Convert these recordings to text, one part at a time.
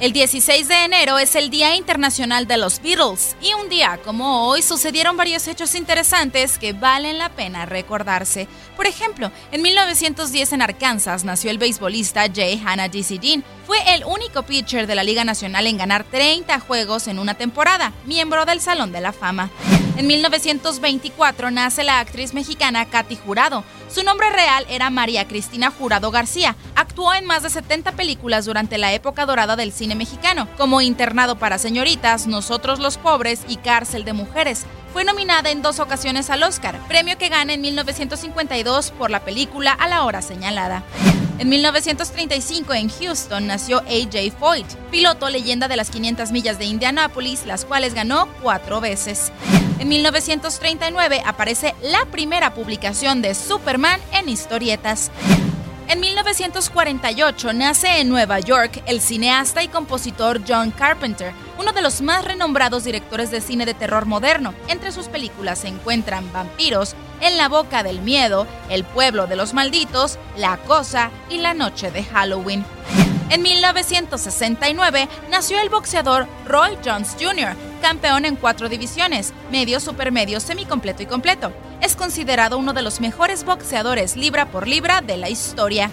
El 16 de enero es el Día Internacional de los Beatles y un día como hoy sucedieron varios hechos interesantes que valen la pena recordarse. Por ejemplo, en 1910 en Arkansas nació el beisbolista J. Hannah D.C. Dean. Fue el único pitcher de la Liga Nacional en ganar 30 juegos en una temporada, miembro del Salón de la Fama. En 1924 nace la actriz mexicana Katy Jurado. Su nombre real era María Cristina Jurado García. Actuó en más de 70 películas durante la época dorada del cine mexicano, como Internado para Señoritas, Nosotros los Pobres y Cárcel de Mujeres. Fue nominada en dos ocasiones al Oscar, premio que gana en 1952 por la película A la hora señalada. En 1935 en Houston nació AJ Foyt, piloto leyenda de las 500 millas de Indianápolis, las cuales ganó cuatro veces. En 1939 aparece la primera publicación de Superman en historietas. En 1948 nace en Nueva York el cineasta y compositor John Carpenter, uno de los más renombrados directores de cine de terror moderno. Entre sus películas se encuentran Vampiros, En la boca del miedo, El pueblo de los malditos, La cosa y La noche de Halloween. En 1969 nació el boxeador Roy Jones Jr., campeón en cuatro divisiones, medio, supermedio, semicompleto y completo. Es considerado uno de los mejores boxeadores libra por libra de la historia.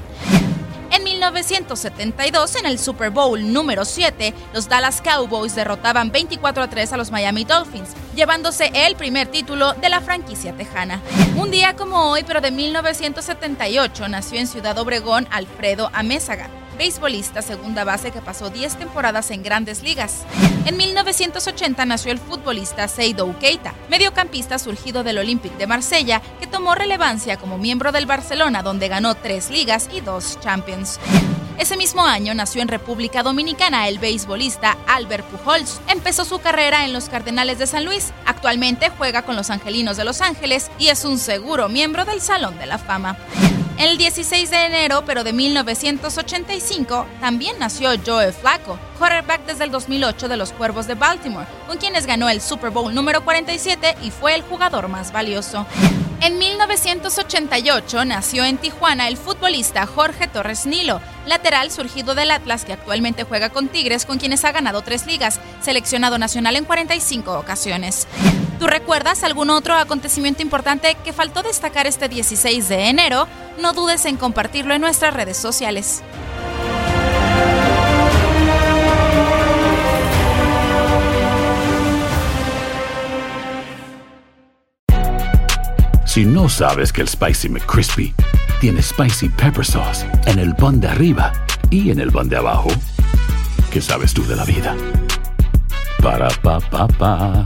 En 1972, en el Super Bowl número 7, los Dallas Cowboys derrotaban 24 a 3 a los Miami Dolphins, llevándose el primer título de la franquicia tejana. Un día como hoy, pero de 1978, nació en Ciudad Obregón Alfredo Amézaga beisbolista segunda base que pasó 10 temporadas en grandes ligas. En 1980 nació el futbolista Seydou Keita, mediocampista surgido del Olympique de Marsella, que tomó relevancia como miembro del Barcelona, donde ganó tres ligas y dos Champions. Ese mismo año nació en República Dominicana el beisbolista Albert Pujols. Empezó su carrera en los Cardenales de San Luis. Actualmente juega con los Angelinos de Los Ángeles y es un seguro miembro del Salón de la Fama. El 16 de enero, pero de 1985, también nació Joe Flacco, quarterback desde el 2008 de los Cuervos de Baltimore, con quienes ganó el Super Bowl número 47 y fue el jugador más valioso. En 1988 nació en Tijuana el futbolista Jorge Torres Nilo, lateral surgido del Atlas que actualmente juega con Tigres, con quienes ha ganado tres ligas, seleccionado nacional en 45 ocasiones. ¿Tú recuerdas algún otro acontecimiento importante que faltó destacar este 16 de enero? No dudes en compartirlo en nuestras redes sociales. Si no sabes que el Spicy McCrispy tiene Spicy Pepper Sauce en el pan de arriba y en el pan de abajo, ¿qué sabes tú de la vida? Para, pa, pa, pa.